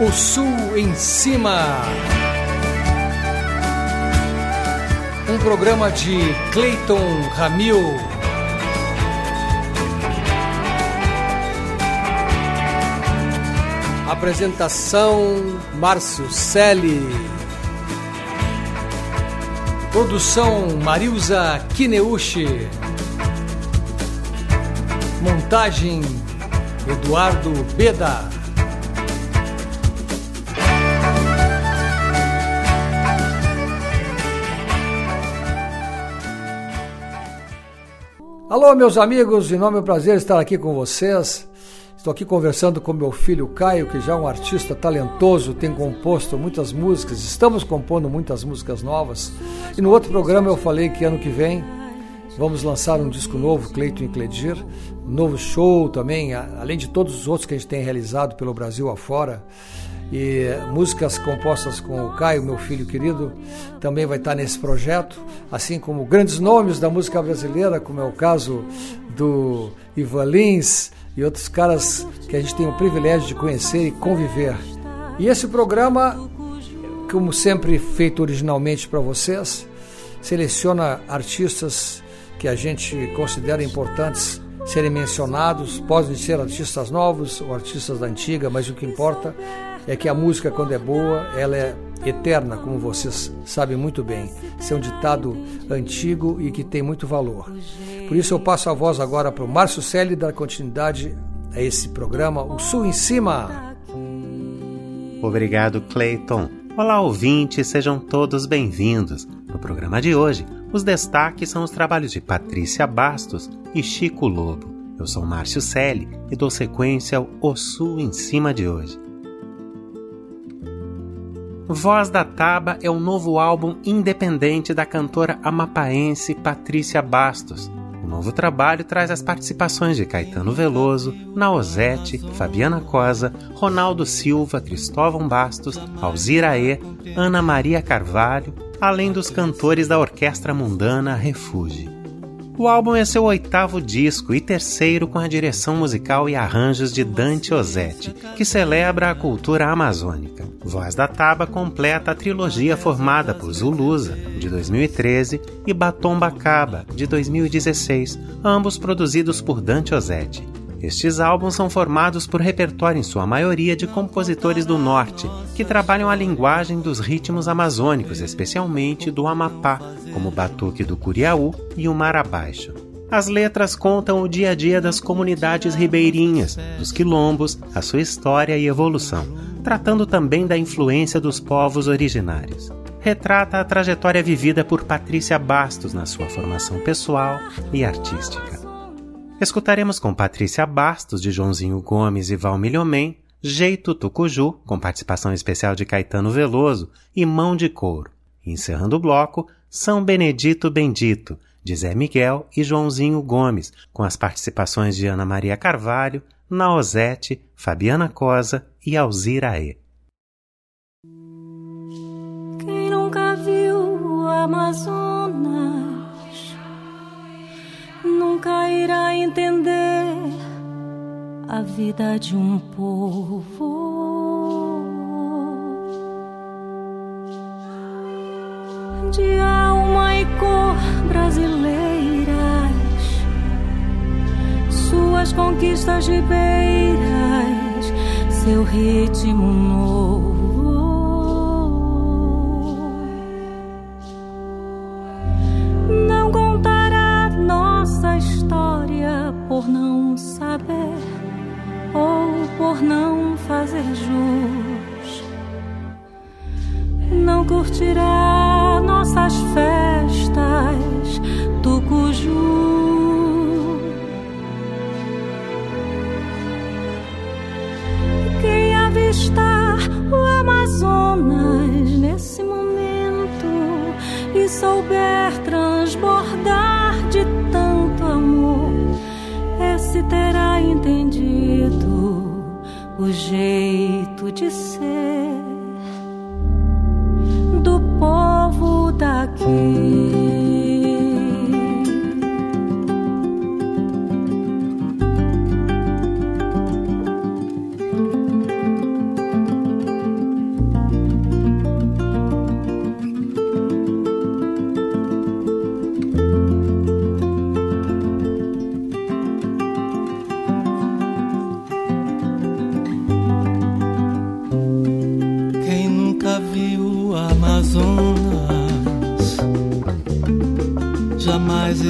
O Sul em Cima. Um programa de Clayton Ramil. Apresentação Márcio Selle. Produção Marilza Kineuchi. Montagem Eduardo Beda. Alô, meus amigos, de nome é um prazer estar aqui com vocês. Estou aqui conversando com meu filho Caio, que já é um artista talentoso, tem composto muitas músicas, estamos compondo muitas músicas novas. E no outro programa eu falei que ano que vem vamos lançar um disco novo, Cleiton e Cledir, novo show também, além de todos os outros que a gente tem realizado pelo Brasil afora e músicas compostas com o Caio, meu filho querido, também vai estar nesse projeto, assim como grandes nomes da música brasileira, como é o caso do Ivan Lins e outros caras que a gente tem o privilégio de conhecer e conviver. E esse programa, como sempre feito originalmente para vocês, seleciona artistas que a gente considera importantes serem mencionados, podem ser artistas novos ou artistas da antiga, mas o que importa é que a música, quando é boa, ela é eterna, como vocês sabem muito bem. Isso é um ditado antigo e que tem muito valor. Por isso eu passo a voz agora para o Márcio Selle dar continuidade a esse programa, O Sul em Cima. Obrigado, Clayton. Olá, ouvintes, sejam todos bem-vindos. No programa de hoje, os destaques são os trabalhos de Patrícia Bastos e Chico Lobo. Eu sou Márcio Selle e dou sequência ao O Sul em Cima de hoje. Voz da Taba é o novo álbum independente da cantora amapaense Patrícia Bastos. O novo trabalho traz as participações de Caetano Veloso, Naozete, Fabiana Cosa, Ronaldo Silva, Cristóvão Bastos, Alzira E, Ana Maria Carvalho, além dos cantores da Orquestra Mundana Refúgio. O álbum é seu oitavo disco e terceiro com a direção musical e arranjos de Dante Ozzetti, que celebra a cultura amazônica. Voz da Taba completa a trilogia formada por Zulusa, de 2013, e Batom Bacaba, de 2016, ambos produzidos por Dante Ozzetti. Estes álbuns são formados por repertório em sua maioria de compositores do norte, que trabalham a linguagem dos ritmos amazônicos, especialmente do Amapá, como o batuque do Curiaú e o Mar Abaixo. As letras contam o dia a dia das comunidades ribeirinhas, dos quilombos, a sua história e evolução, tratando também da influência dos povos originários. Retrata a trajetória vivida por Patrícia Bastos na sua formação pessoal e artística. Escutaremos com Patrícia Bastos, de Joãozinho Gomes e Valmilhomem, Jeito Tucuju, com participação especial de Caetano Veloso, e Mão de Couro. encerrando o bloco, São Benedito Bendito, de Zé Miguel e Joãozinho Gomes, com as participações de Ana Maria Carvalho, Naozete, Fabiana Cosa e Alzira E. Quem nunca viu o Amazonas a vida de um povo. De alma e cor brasileiras, suas conquistas ribeiras, seu ritmo novo. Curtirá nossas festas do cuju. Quem avistar o Amazonas nesse momento e souber transbordar terá entendido o jeito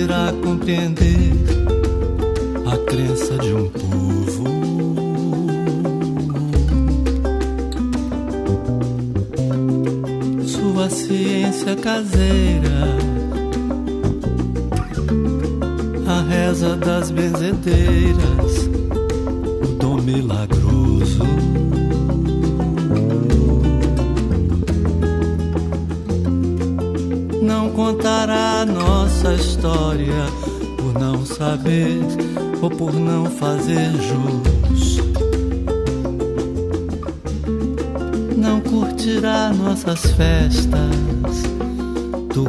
irá compreender a crença de um povo. Sua ciência caseira, a reza das benzedeiras, o dom milagroso. Contará nossa história por não saber ou por não fazer jus. Não curtirá nossas festas do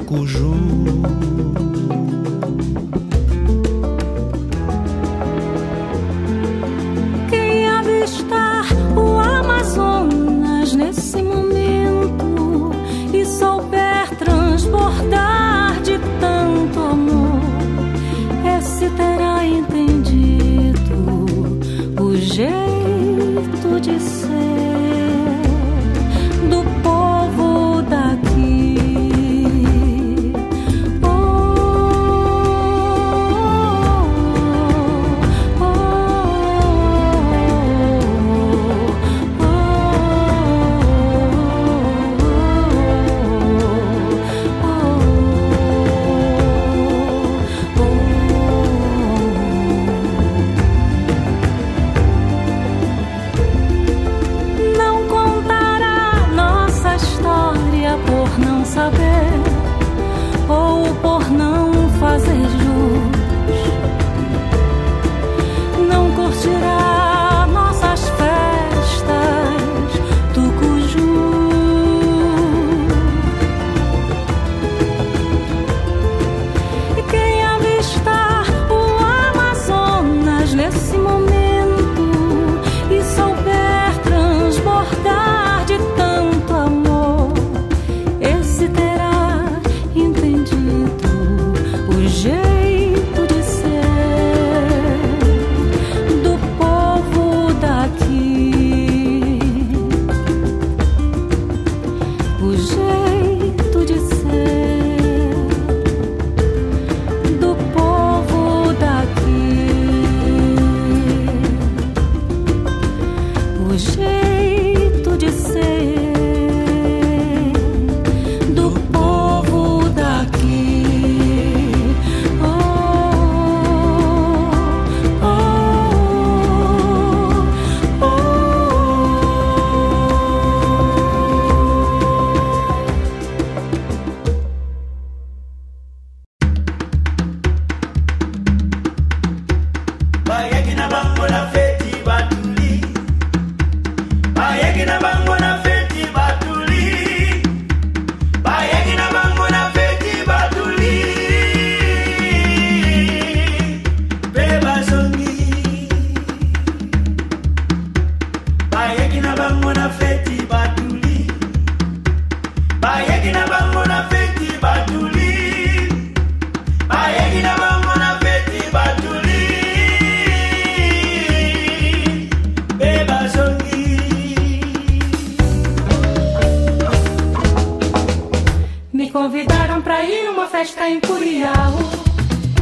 Me convidaram pra ir numa festa em Curial.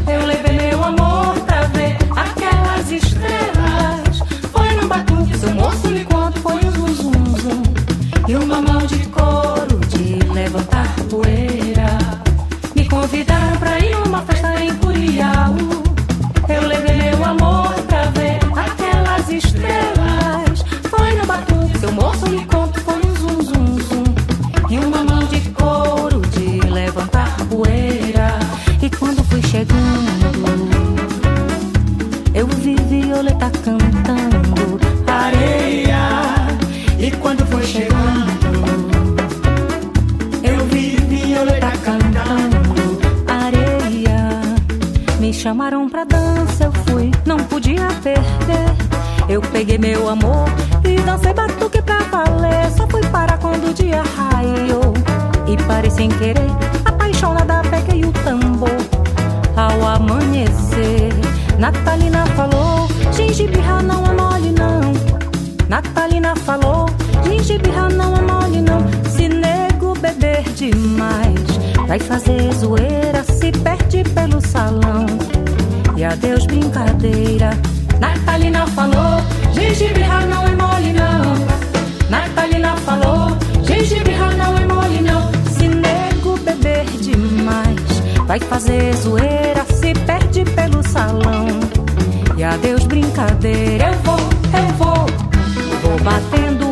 Eu levei meu amor pra ver aquelas estrelas. Foi num batuque, seu moço me conta, foi um zum zum zum. E uma mão de couro de levantar poeira. Me convidaram pra ir numa festa em Curial. Eu levei meu amor pra ver aquelas estrelas. peguei meu amor e dancei batuque pra valer. Só fui parar quando o dia raiou e parei sem querer. Apaixonada, peguei o tambor ao amanhecer. Natalina falou: gengibirra não é mole, não. Natalina falou: gengibirra não é mole, não. Se nego beber demais, vai fazer zoeira, se perde pelo salão. E adeus, brincadeira. Natalina falou. Gente ralo não é mole, não. Natalina falou: Gente ralo não é mole, não. Se nego beber demais, vai fazer zoeira, se perde pelo salão. E adeus, brincadeira. Eu vou, eu vou, vou batendo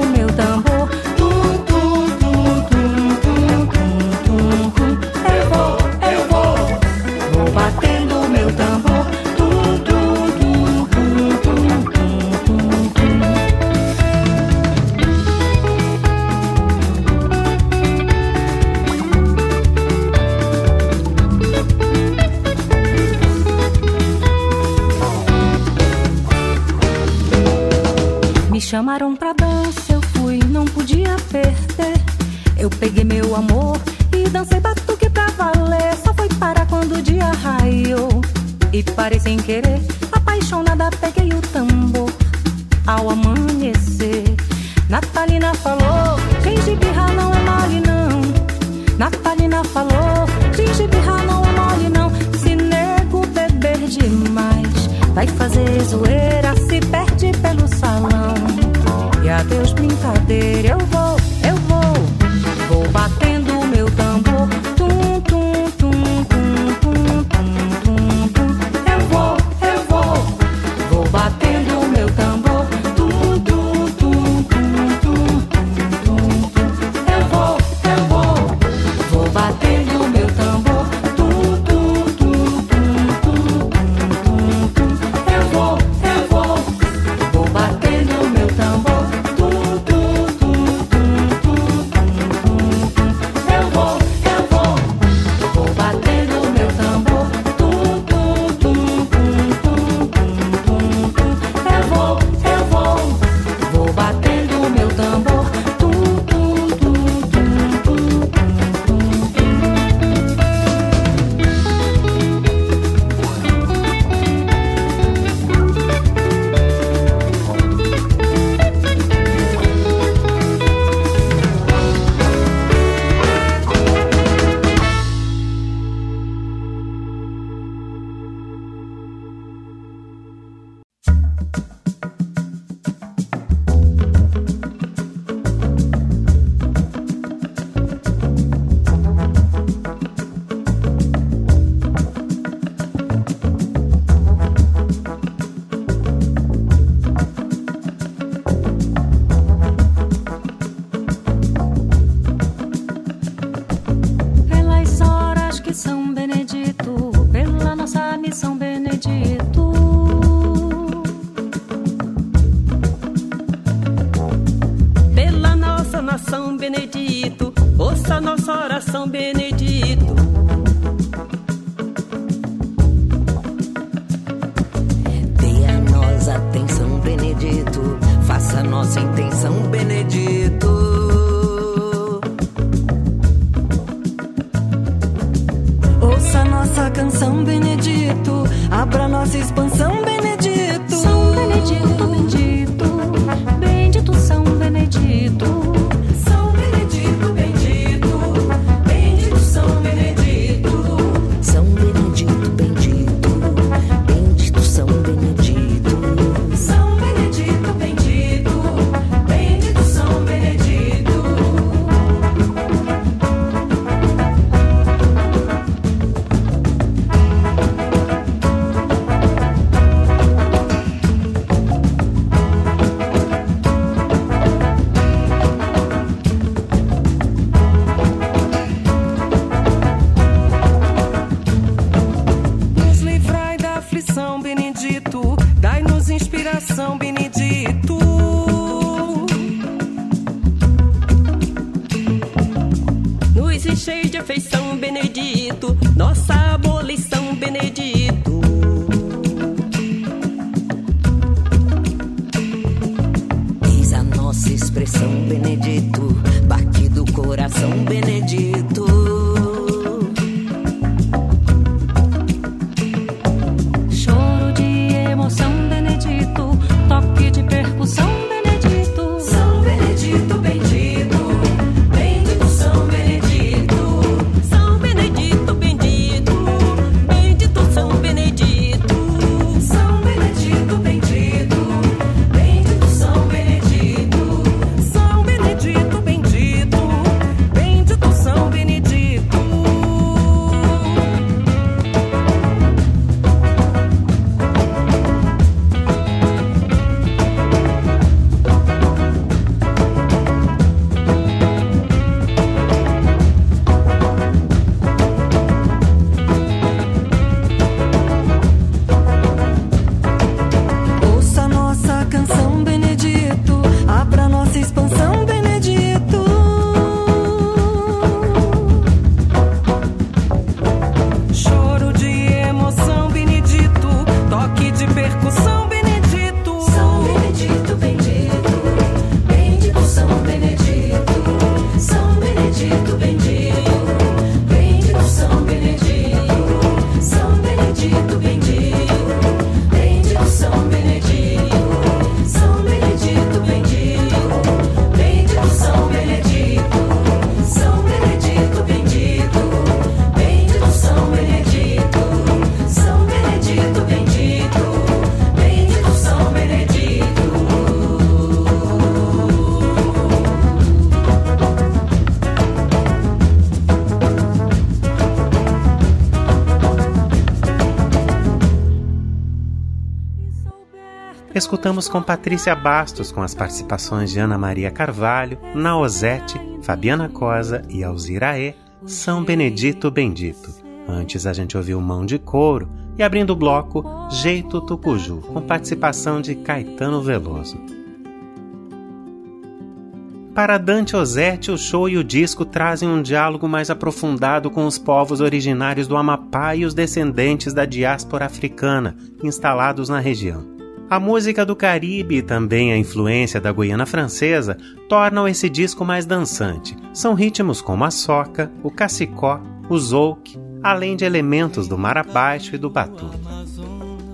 sem querer, apaixonada peguei o tambor ao amanhecer. Natalina falou, finge birra não é mole não. Natalina falou, finge birra não é mole não. Se nego beber demais, vai fazer zoeira, se perde pelo salão. E adeus brincadeira, eu vou escutamos com Patrícia Bastos, com as participações de Ana Maria Carvalho, Naozete, Fabiana Cosa e Alziraê, São Benedito Bendito. Antes a gente ouviu Mão de Couro e abrindo o bloco Jeito Tucuju, com participação de Caetano Veloso. Para Dante Ozzetti, o show e o disco trazem um diálogo mais aprofundado com os povos originários do Amapá e os descendentes da diáspora africana instalados na região. A música do Caribe e também a influência da Guiana Francesa tornam esse disco mais dançante. São ritmos como a soca, o cacicó, o zouk, além de elementos do mar abaixo e do batuque.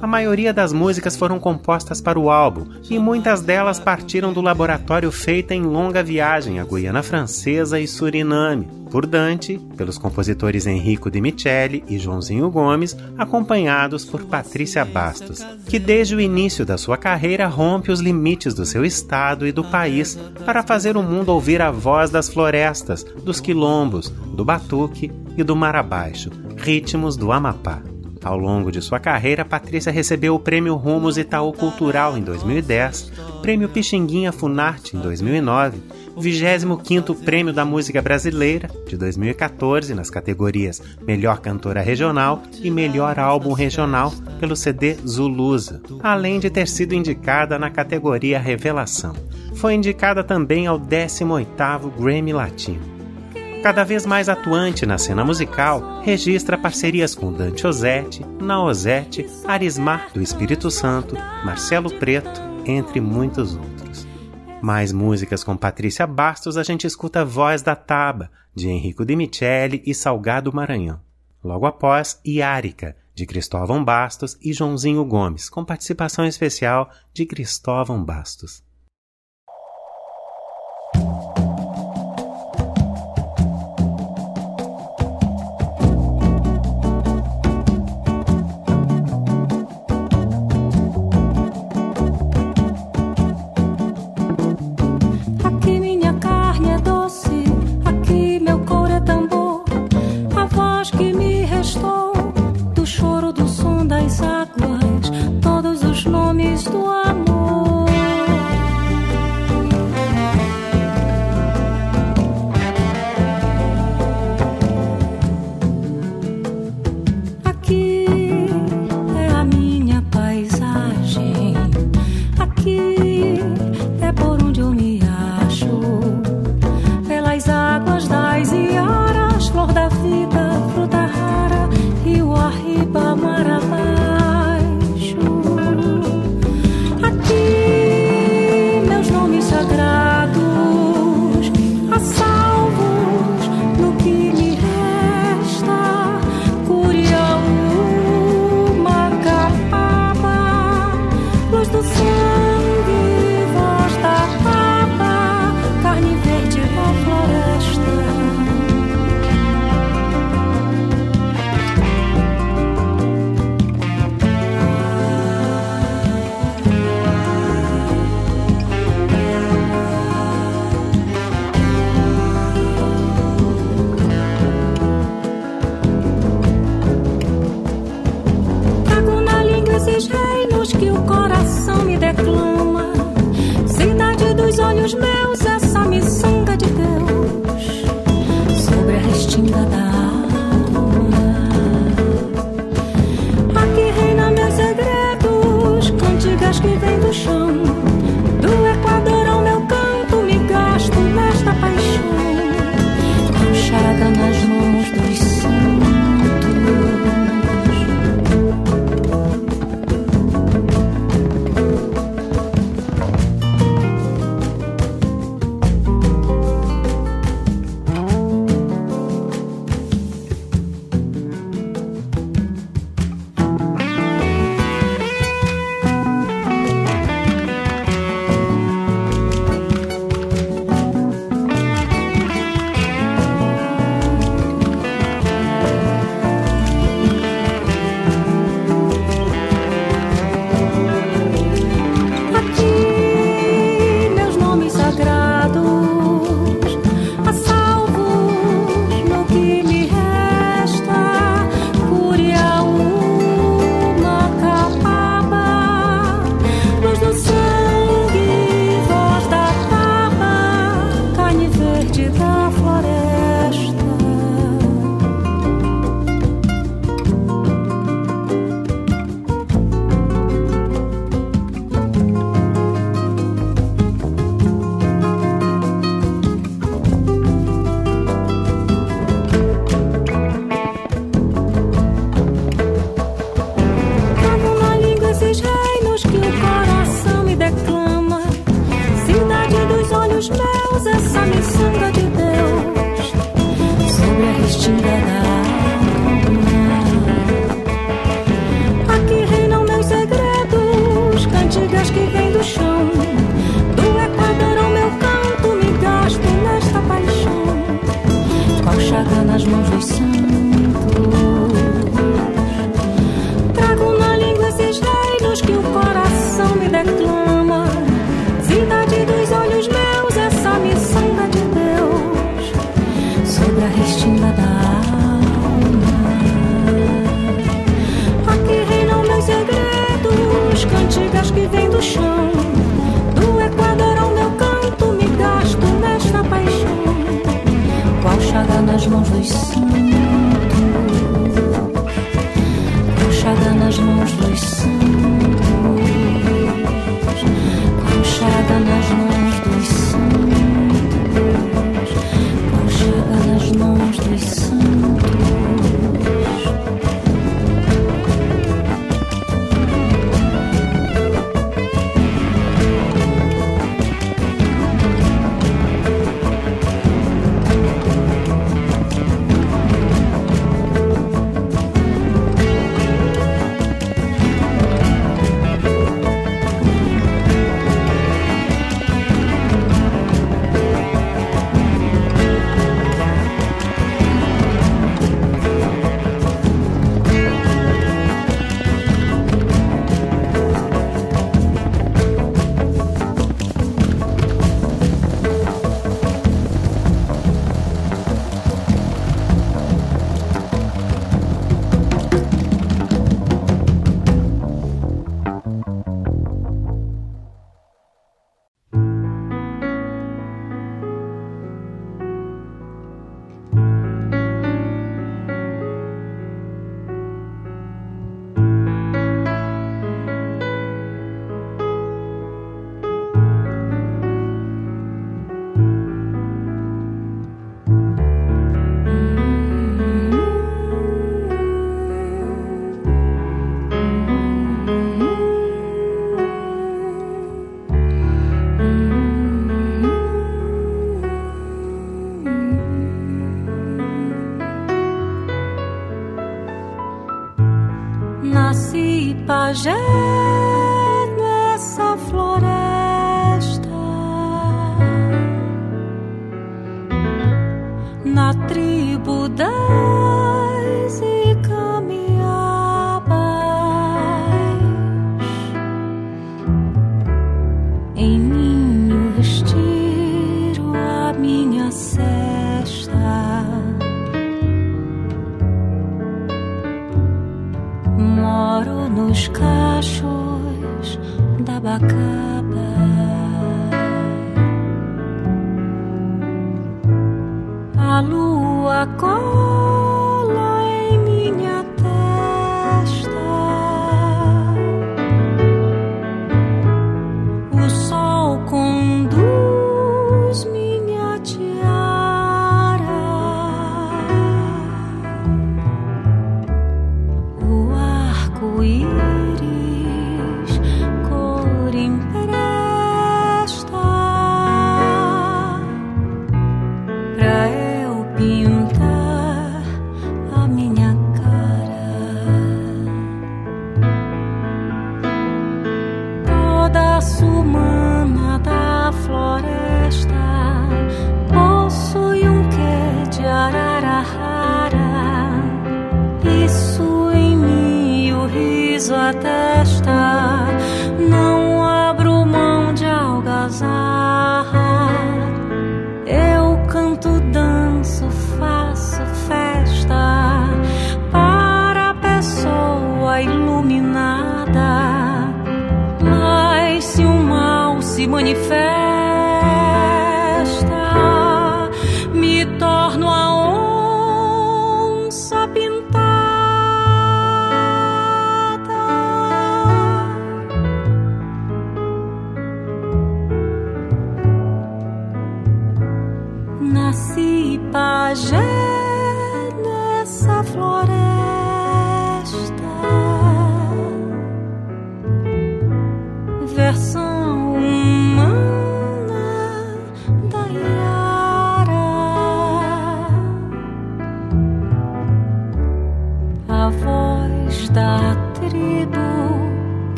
A maioria das músicas foram compostas para o álbum e muitas delas partiram do laboratório feita em longa viagem à Guiana Francesa e Suriname, por Dante, pelos compositores Enrico de Michele e Joãozinho Gomes, acompanhados por Patrícia Bastos, que desde o início da sua carreira rompe os limites do seu estado e do país para fazer o mundo ouvir a voz das florestas, dos quilombos, do batuque e do mar abaixo, ritmos do Amapá. Ao longo de sua carreira, Patrícia recebeu o Prêmio Rumos Itaú Cultural em 2010, Prêmio Pixinguinha Funarte em 2009, o 25º Prêmio da Música Brasileira de 2014 nas categorias Melhor Cantora Regional e Melhor Álbum Regional pelo CD Zulusa, além de ter sido indicada na categoria Revelação. Foi indicada também ao 18º Grammy Latino cada vez mais atuante na cena musical, registra parcerias com Dante Ozzetti, Naozete, Arismar do Espírito Santo, Marcelo Preto, entre muitos outros. Mais músicas com Patrícia Bastos a gente escuta Voz da Taba, de Henrico de Michele e Salgado Maranhão. Logo após, Iárica, de Cristóvão Bastos e Joãozinho Gomes, com participação especial de Cristóvão Bastos. Com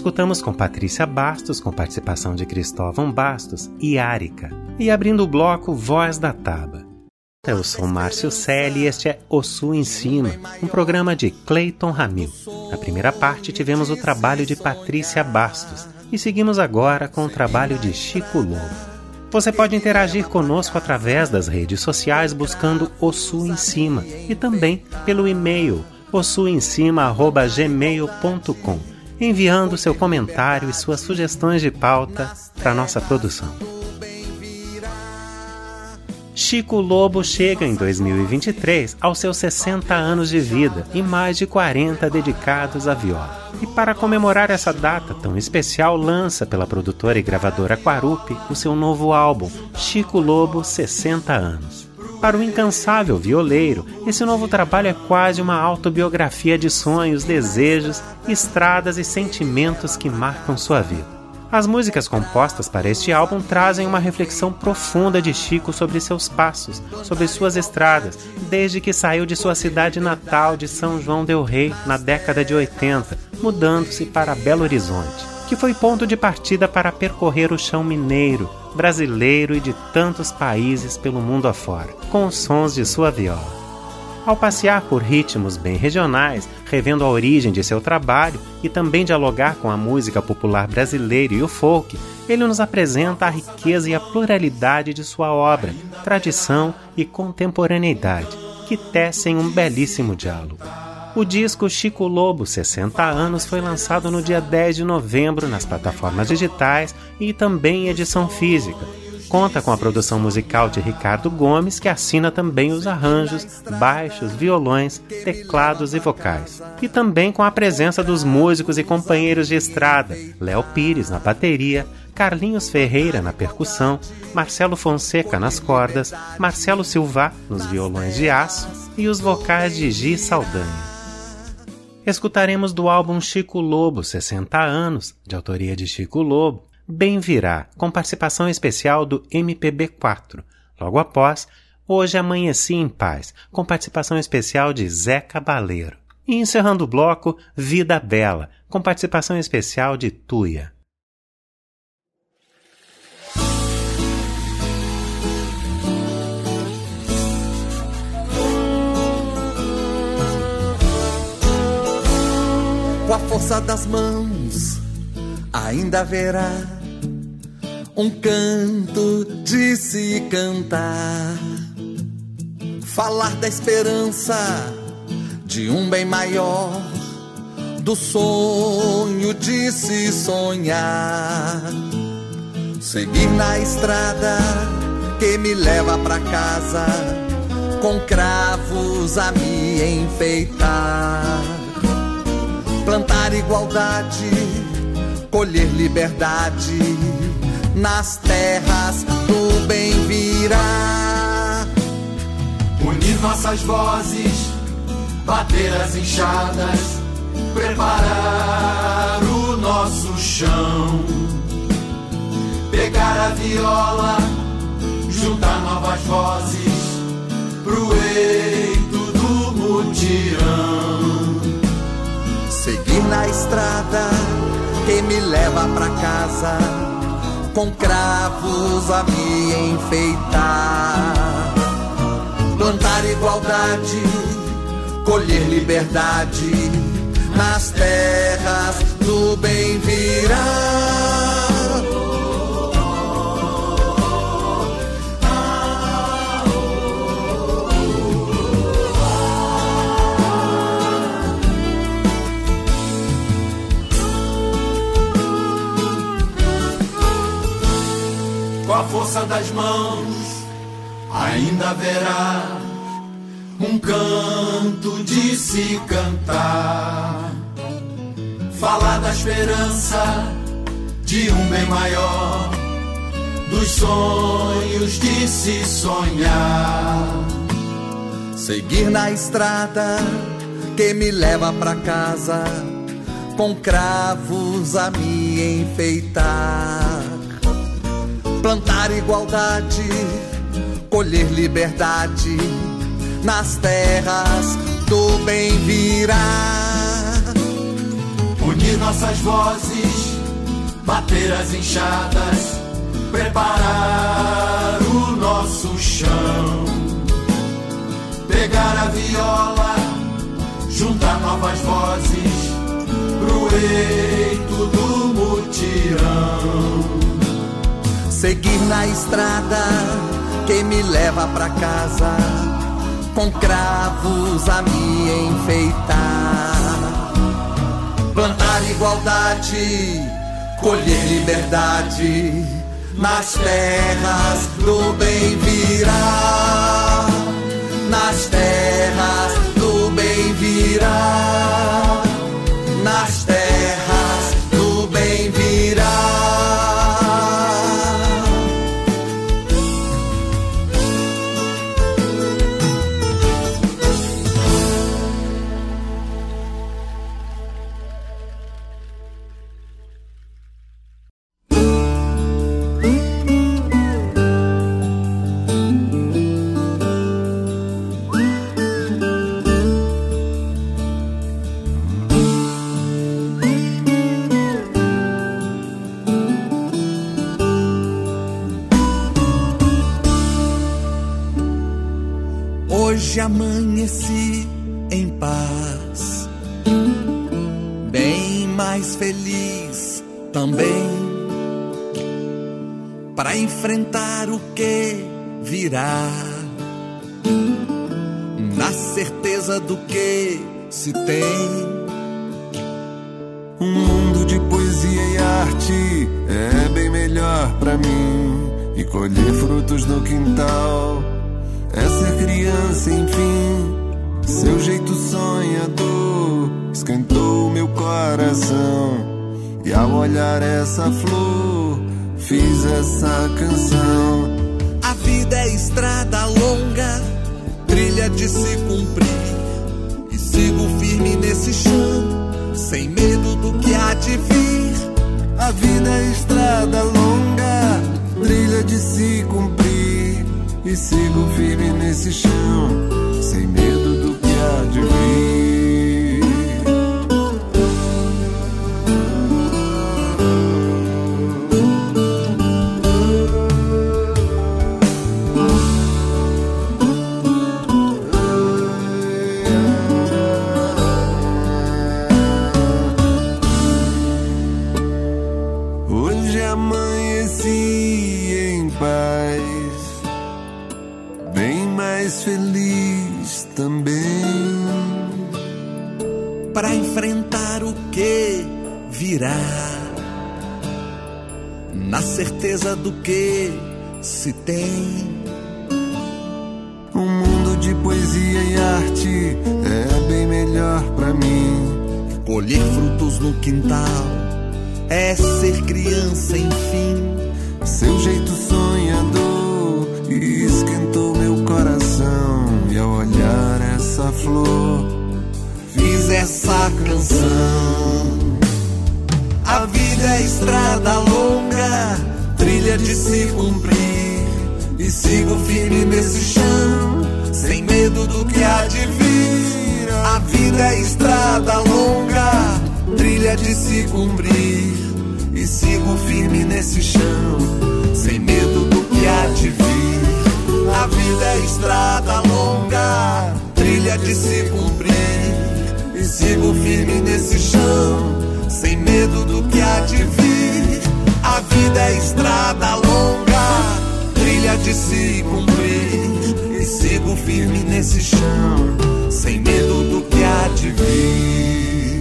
Escutamos com Patrícia Bastos, com participação de Cristóvão Bastos e Árica. E abrindo o bloco Voz da Taba. Eu sou Márcio Selle e este é O Sul em Cima, um programa de Clayton Ramil. Na primeira parte tivemos o trabalho de Patrícia Bastos e seguimos agora com o trabalho de Chico Lobo. Você pode interagir conosco através das redes sociais buscando O Sul em Cima e também pelo e-mail ossuemcima@gmail.com, enviando seu comentário e suas sugestões de pauta para nossa produção. Chico Lobo chega em 2023 aos seus 60 anos de vida e mais de 40 dedicados à viola. E para comemorar essa data tão especial, lança pela produtora e gravadora Quarupi o seu novo álbum, Chico Lobo 60 anos. Para o incansável violeiro, esse novo trabalho é quase uma autobiografia de sonhos, desejos, estradas e sentimentos que marcam sua vida. As músicas compostas para este álbum trazem uma reflexão profunda de Chico sobre seus passos, sobre suas estradas, desde que saiu de sua cidade natal de São João del Rei na década de 80, mudando-se para Belo Horizonte, que foi ponto de partida para percorrer o chão mineiro, brasileiro e de tantos países pelo mundo afora, com os sons de sua viola. Ao passear por ritmos bem regionais, revendo a origem de seu trabalho e também dialogar com a música popular brasileira e o folk, ele nos apresenta a riqueza e a pluralidade de sua obra, tradição e contemporaneidade, que tecem um belíssimo diálogo. O disco Chico Lobo 60 anos foi lançado no dia 10 de novembro nas plataformas digitais e também em edição física, conta com a produção musical de Ricardo Gomes, que assina também os arranjos, baixos, violões, teclados e vocais. E também com a presença dos músicos e companheiros de estrada, Léo Pires na bateria, Carlinhos Ferreira na percussão, Marcelo Fonseca nas cordas, Marcelo Silva nos violões de aço e os vocais de Gi Saldanha. Escutaremos do álbum Chico Lobo 60 anos, de autoria de Chico Lobo, Bem Virá, com participação especial do MPB4. Logo após, Hoje Amanheci em Paz, com participação especial de Zé Cabaleiro. E encerrando o bloco, Vida Bela, com participação especial de Tuia. Com a força das mãos, ainda haverá um canto de se cantar. Falar da esperança de um bem maior, do sonho de se sonhar. Seguir na estrada que me leva pra casa, com cravos a me enfeitar. Plantar igualdade, colher liberdade nas terras do bem virá. Unir nossas vozes, bater as enxadas, preparar o nosso chão. Pegar a viola, juntar novas vozes pro eito do mutirão. Seguir na estrada que me leva pra casa, com cravos a me enfeitar. Plantar igualdade, colher liberdade nas terras do bem virá. Força das mãos, ainda haverá um canto de se cantar. Falar da esperança de um bem maior, dos sonhos de se sonhar. Seguir na estrada que me leva pra casa, com cravos a me enfeitar. Plantar igualdade, colher liberdade nas terras do bem virá. Unir nossas vozes, bater as enxadas, preparar o nosso chão. Pegar a viola, juntar novas vozes pro eito do mutirão. Seguir na estrada que me leva pra casa, com cravos a me enfeitar. Plantar igualdade, colher liberdade, nas terras do bem virá. Nas terras do bem virá. Hoje amanheci em paz, bem mais feliz também, para enfrentar o que virá, na certeza do que se tem. Um mundo de poesia e arte é bem melhor pra mim. E colher frutos no quintal ser criança, enfim. Seu jeito sonhador esquentou meu coração. E ao olhar essa flor, fiz essa canção. A vida é estrada longa, trilha de se cumprir. E sigo firme nesse chão, sem medo do que há de vir. A vida é estrada longa, trilha de se cumprir. E sigo firme nesse chão, sem medo do que há de vir. Hoje amanheci em paz, mais feliz também. para enfrentar o que virá. Na certeza do que se tem. Um mundo de poesia e arte é bem melhor pra mim. Colher frutos no quintal é ser criança, enfim. Seu jeito sonhador coração. E ao olhar essa flor, Fiz essa canção. A vida é estrada longa, trilha de se cumprir. E sigo firme nesse chão, sem medo do que há de vir. A vida é estrada longa, trilha de se cumprir. E sigo firme nesse chão, sem medo do que há de vir. A vida é estrada longa, trilha de se cumprir. E sigo firme nesse chão, sem medo do que há de vir. A vida é estrada longa, trilha de se cumprir. E sigo firme nesse chão, sem medo do que há de vir.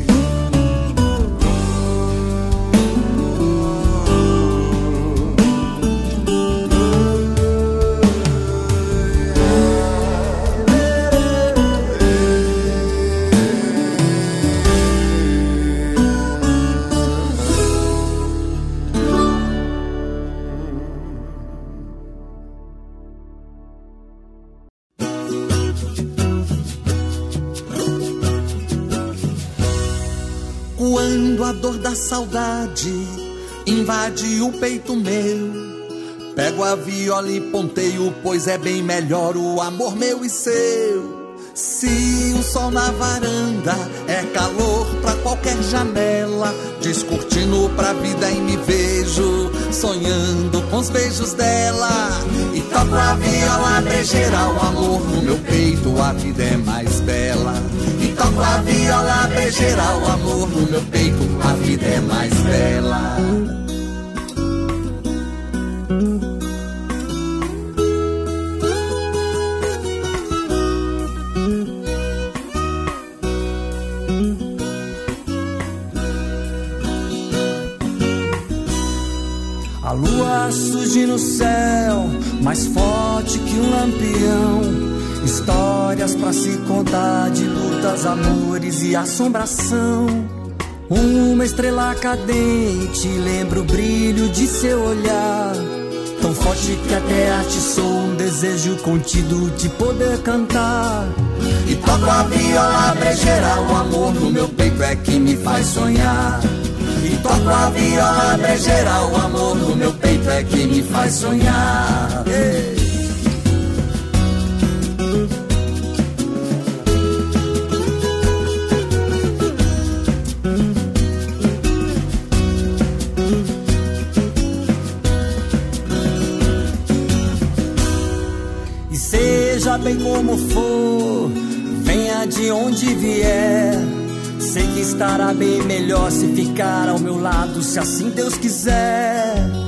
Quando a dor da saudade invade o peito meu. Pego a viola e ponteio, pois é bem melhor o amor meu e seu. Se o sol na varanda é calor pra qualquer janela, descortino pra vida e me vejo sonhando com os beijos dela. E toco a viola brejeira, o amor no meu peito, a vida é mais bela. E toco a viola brejeira, o amor no meu peito, a vida é mais bela. No céu, mais forte que um lampião. Histórias pra se contar de lutas, amores e assombração. Uma estrela cadente lembra o brilho de seu olhar. Tão forte que até atiçou um desejo contido de poder cantar. E toco a viola brejeira, o amor no meu peito é que me faz sonhar. E toco a viola brejeira, o amor no meu peito é que me faz sonhar. Ei. E seja bem como for, venha de onde vier. Sei que estará bem melhor se ficar ao meu lado, se assim Deus quiser.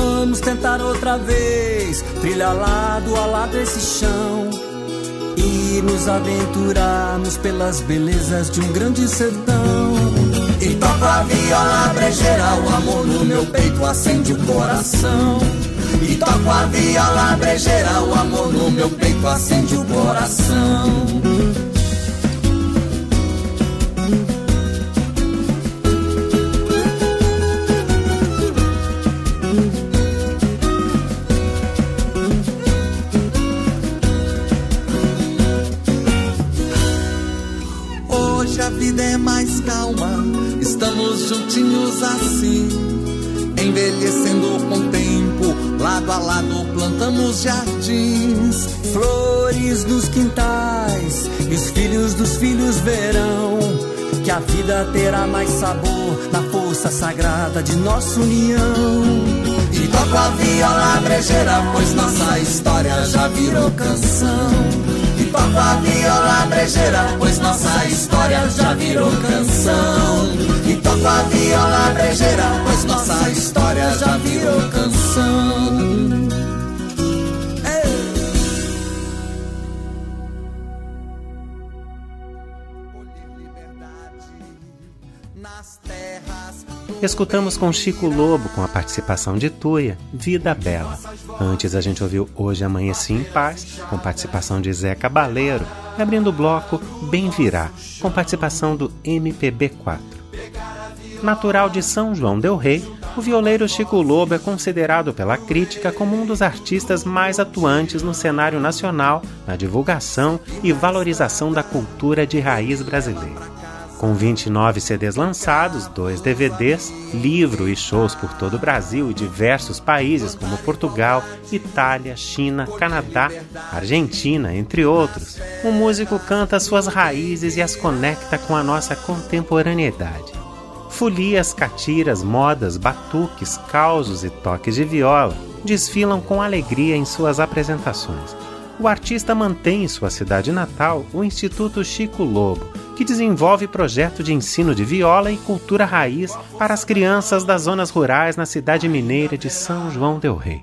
Vamos tentar outra vez, trilhar lado a lado esse chão. E nos aventurarmos pelas belezas de um grande sertão. E toco a viola brejeira, o amor no meu peito acende o coração. E toco a viola brejeira, o amor no meu peito acende o coração. Juntinhos assim, envelhecendo com o tempo, lado a lado plantamos jardins. Flores nos quintais, e os filhos dos filhos verão que a vida terá mais sabor na força sagrada de nossa união. E toco a viola brejeira, pois nossa história já virou canção. Toco a viola brejeira, pois nossa história já virou canção. E toco a viola brejeira, pois nossa história já virou canção. Escutamos com Chico Lobo, com a participação de Tuia, Vida Bela. Antes a gente ouviu Hoje Amanheci em Paz, com participação de Zé Cabaleiro, abrindo o bloco Bem Virá, com participação do MPB4. Natural de São João del Rei, o violeiro Chico Lobo é considerado pela crítica como um dos artistas mais atuantes no cenário nacional na divulgação e valorização da cultura de raiz brasileira. Com 29 CDs lançados, dois DVDs, livro e shows por todo o Brasil e diversos países como Portugal, Itália, China, Canadá, Argentina, entre outros, o músico canta suas raízes e as conecta com a nossa contemporaneidade. Folias, catiras, modas, batuques, causos e toques de viola desfilam com alegria em suas apresentações. O artista mantém em sua cidade natal o Instituto Chico Lobo, que desenvolve projeto de ensino de viola e cultura raiz para as crianças das zonas rurais na cidade mineira de São João del Rei.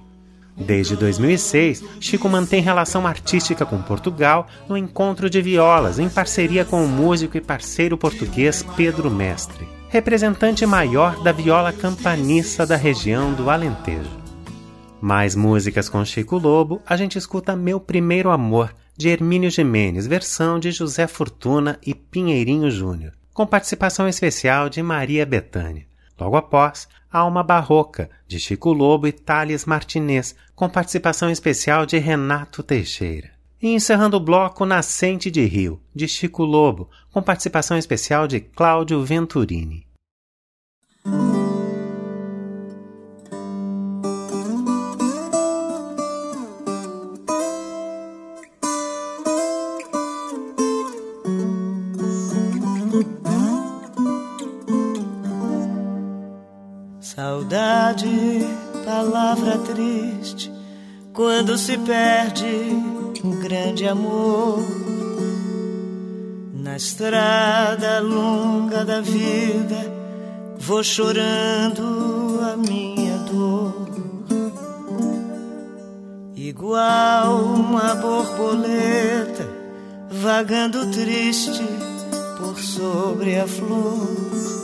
Desde 2006, Chico mantém relação artística com Portugal no Encontro de Violas, em parceria com o músico e parceiro português Pedro Mestre, representante maior da viola campaniça da região do Alentejo. Mais músicas com Chico Lobo, a gente escuta Meu Primeiro Amor, de Hermínio Jimenez, versão de José Fortuna e Pinheirinho Júnior, com participação especial de Maria Bethânia. Logo após, Alma Barroca, de Chico Lobo e Thales Martinez, com participação especial de Renato Teixeira. E encerrando o bloco Nascente de Rio, de Chico Lobo, com participação especial de Cláudio Venturini. Saudade, palavra triste, quando se perde um grande amor. Na estrada longa da vida, vou chorando a minha dor. Igual uma borboleta, vagando triste por sobre a flor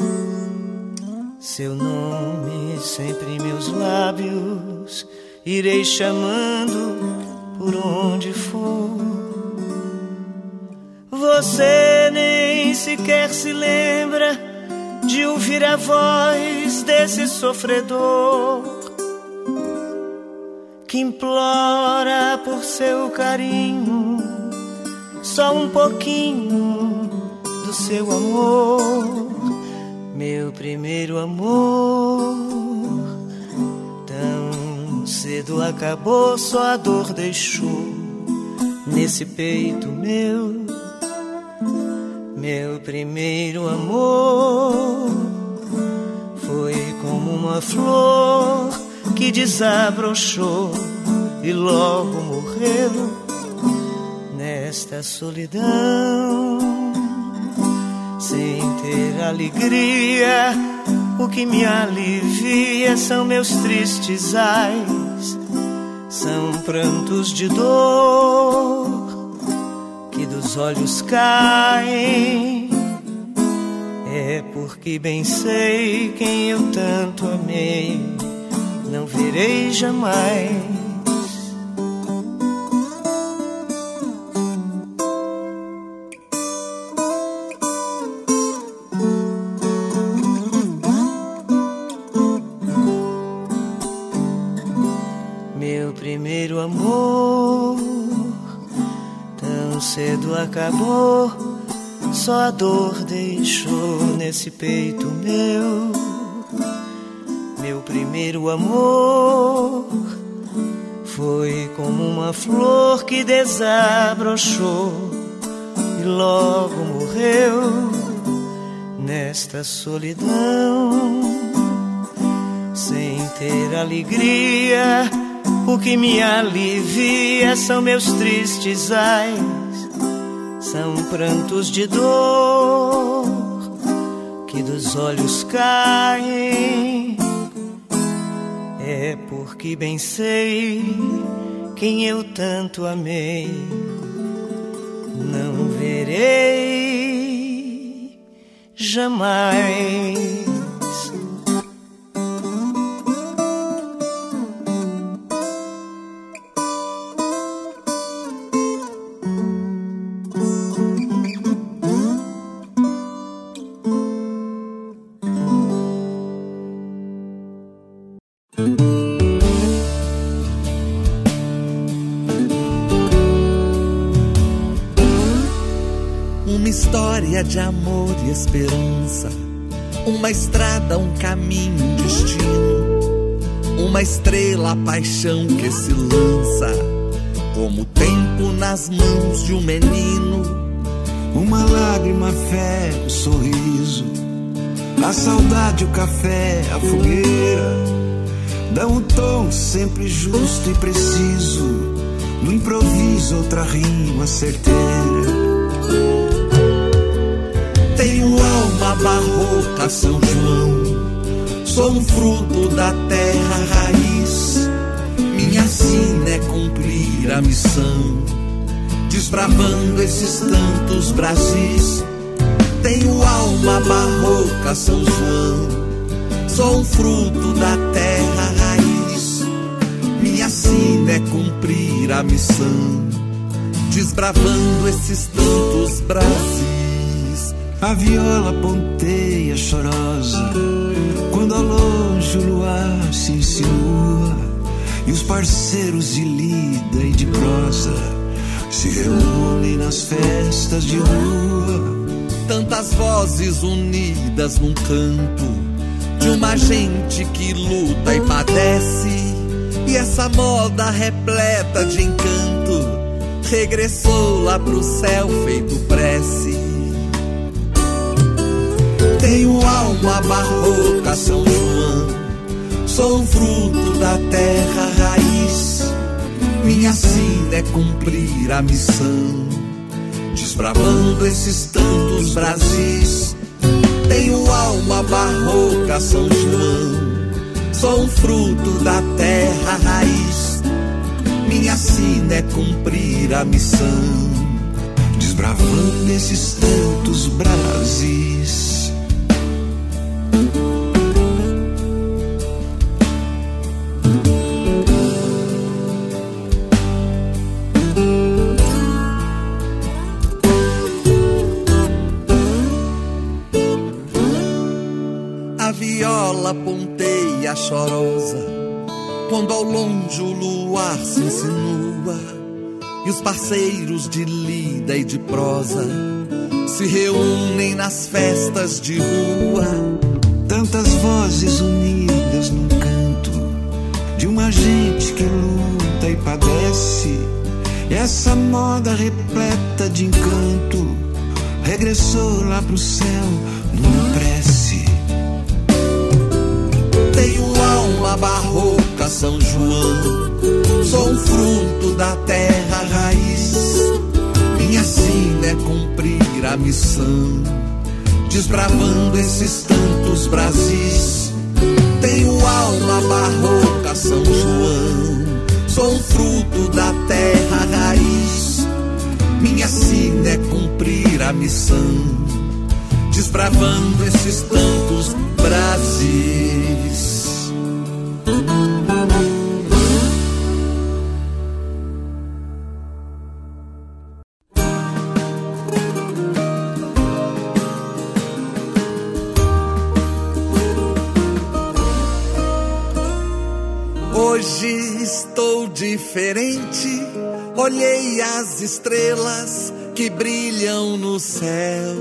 seu nome sempre em meus lábios, irei chamando por onde for. Você nem sequer se lembra de ouvir a voz desse sofredor que implora por seu carinho, só um pouquinho do seu amor meu primeiro amor. Tão cedo acabou, só a dor deixou nesse peito meu. Meu primeiro amor foi como uma flor que desabrochou e logo morreu nesta solidão sem ter alegria. O que me alivia são meus tristes ais, são prantos de dor que dos olhos caem. É porque bem sei quem eu tanto amei, não verei jamais acabou, só a dor deixou nesse peito meu. Meu primeiro amor foi como uma flor que desabrochou e logo morreu nesta solidão. Sem ter alegria, o que me alivia são meus tristes ais são prantos de dor que dos olhos caem. É porque bem sei quem eu tanto amei. Não verei jamais. De amor e esperança. Uma estrada, um caminho, um destino. Uma estrela, a paixão que se lança. Como o tempo nas mãos de um menino. Uma lágrima, a fé, o um sorriso. A saudade, o café, a fogueira. Dão um tom sempre justo e preciso. No improviso, outra rima certeira. Tenho alma barroca, São João. Sou um fruto da terra raiz. Minha sina é cumprir a missão, desbravando esses tantos Brasis. Tenho alma barroca, São João. Sou um fruto da terra raiz. Minha sina é cumprir a missão, desbravando esses tantos Brasis. A viola ponteia chorosa quando ao longe o luar se insinua e os parceiros de lida e de prosa se reúnem nas festas de rua. Tantas vozes unidas num canto de uma gente que luta e padece. E essa moda repleta de encanto regressou lá pro céu feito prece tenho alma barroca, São João. Sou fruto da terra raiz. Minha sina é cumprir a missão. Desbravando esses tantos Brasis. Tenho alma barroca, São João. Sou fruto da terra raiz. Minha sina é cumprir a missão. Desbravando esses tantos Brasis. Nas festas de rua. Tantas vozes unidas num canto de uma gente que luta e padece. E essa moda repleta de encanto regressou lá pro céu numa prece. Tenho alma barroca, São João. Sou um fruto da terra raiz. Minha sina é cumprir a missão, desbravando esses tantos Brasis. Tenho alma barroca, São João. Sou fruto da terra raiz. Minha sina é cumprir a missão, desbravando esses as estrelas que brilham no céu.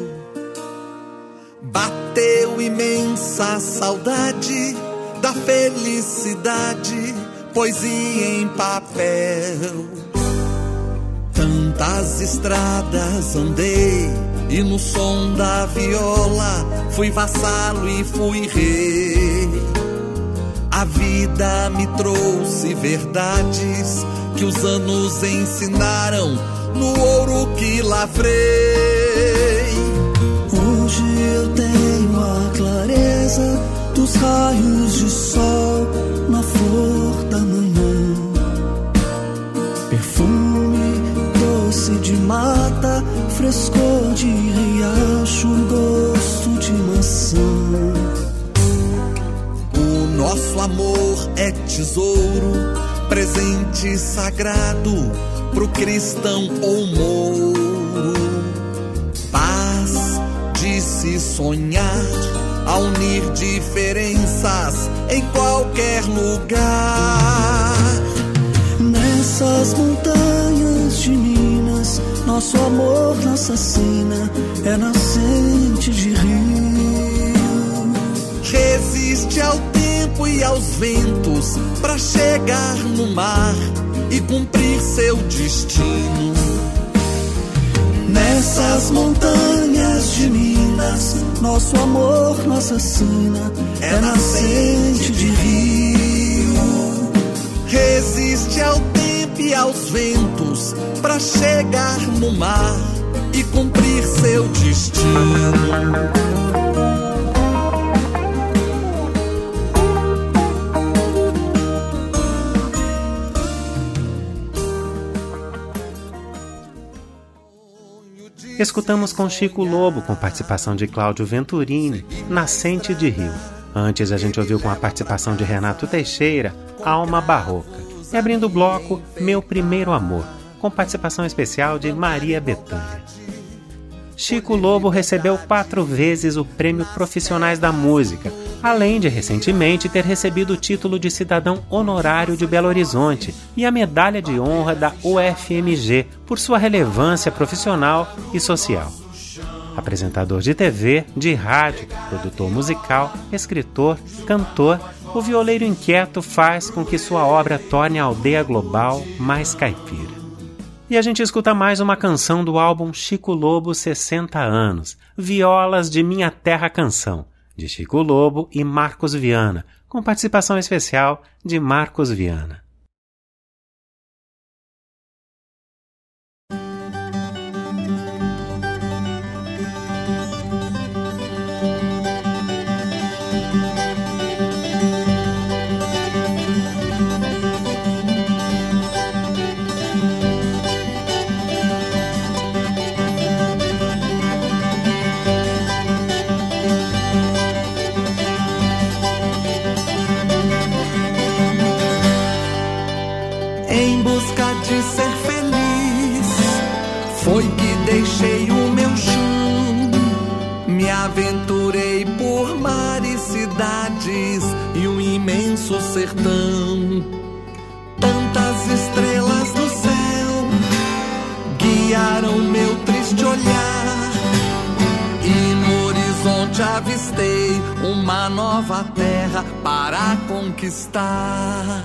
Bateu imensa saudade da felicidade, poesia em papel. Tantas estradas andei e no som da viola fui vassalo e fui rei. A vida me trouxe verdades que os anos ensinaram no ouro que lavrei. Hoje eu tenho a clareza dos raios de sol na flor da manhã. Perfume doce de mata, frescor de riacho, gosto de maçã. O nosso amor é tesouro, presente sagrado pro cristão ou mouro. Paz de se sonhar, a unir diferenças em qualquer lugar. Nessas montanhas de Minas, nosso amor, nossa sina é nascente de rio. Resiste ao tempo e aos ventos para chegar no mar e cumprir seu destino. Nessas montanhas de Minas, nosso amor, nossa sina é nascente de rio. Resiste ao tempo e aos ventos para chegar no mar e cumprir seu destino. Escutamos com Chico Lobo, com participação de Cláudio Venturini, Nascente de Rio. Antes a gente ouviu com a participação de Renato Teixeira, Alma Barroca. E abrindo o bloco, Meu Primeiro Amor, com participação especial de Maria Bethânia. Chico Lobo recebeu quatro vezes o Prêmio Profissionais da Música, além de recentemente ter recebido o título de cidadão honorário de Belo Horizonte e a medalha de honra da UFMG por sua relevância profissional e social. Apresentador de TV, de rádio, produtor musical, escritor, cantor, o violeiro inquieto faz com que sua obra torne a aldeia global mais caipira. E a gente escuta mais uma canção do álbum Chico Lobo 60 anos, Violas de Minha Terra Canção, de Chico Lobo e Marcos Viana, com participação especial de Marcos Viana. Tantas estrelas no céu guiaram meu triste olhar. E no horizonte avistei uma nova terra para conquistar.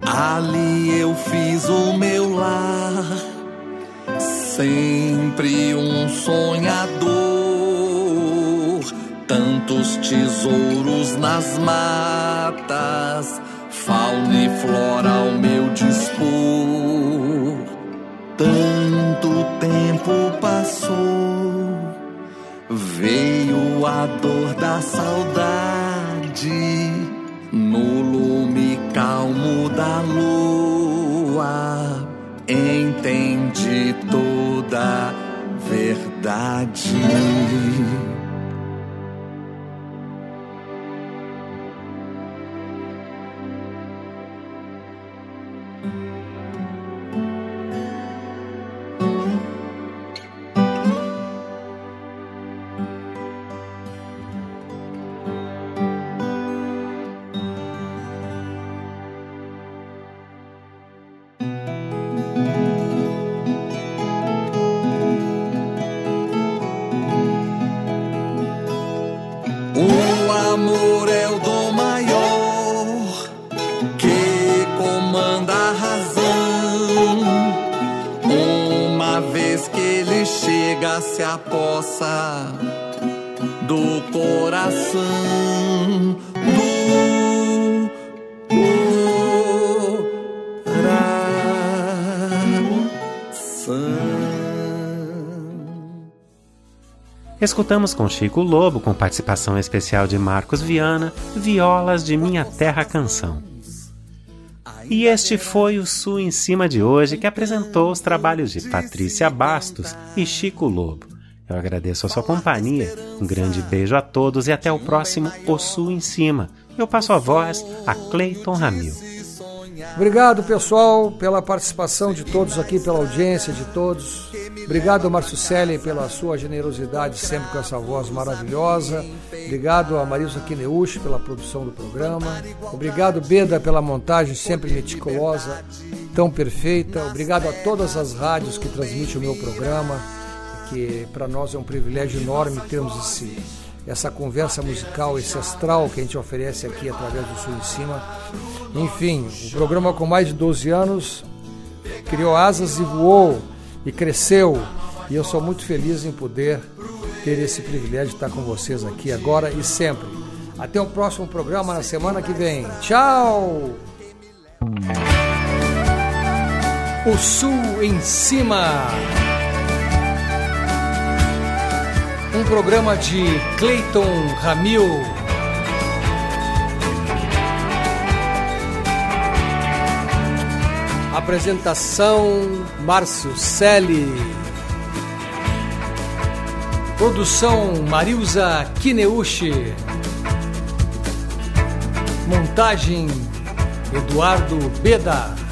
Ali eu fiz o meu lar, sempre um sonhador tantos tesouros nas matas, fauna e flora ao meu dispor. Tanto tempo passou, veio a dor da saudade no lume calmo da lua. Entendi toda verdade. Escutamos com Chico Lobo, com participação especial de Marcos Viana, Violas de Minha Terra Canção. E este foi o Sul em Cima de hoje, que apresentou os trabalhos de Patrícia Bastos e Chico Lobo. Eu agradeço a sua companhia, um grande beijo a todos e até o próximo O Sul em Cima. Eu passo a voz a Cleiton Ramil. Obrigado, pessoal, pela participação de todos aqui, pela audiência de todos. Obrigado, Márcio Selle, pela sua generosidade, sempre com essa voz maravilhosa. Obrigado a Marisa Kineuch pela produção do programa. Obrigado, Beda, pela montagem sempre meticulosa, tão perfeita. Obrigado a todas as rádios que transmitem o meu programa, que para nós é um privilégio enorme termos esse essa conversa musical, esse astral que a gente oferece aqui através do Sul em Cima. Enfim, o programa com mais de 12 anos criou asas e voou e cresceu. E eu sou muito feliz em poder ter esse privilégio de estar com vocês aqui agora e sempre. Até o próximo programa na semana que vem. Tchau! O Sul em Cima. Um programa de Clayton Ramil. Apresentação Márcio Selle. Produção Marilza Kineuchi. Montagem Eduardo Beda.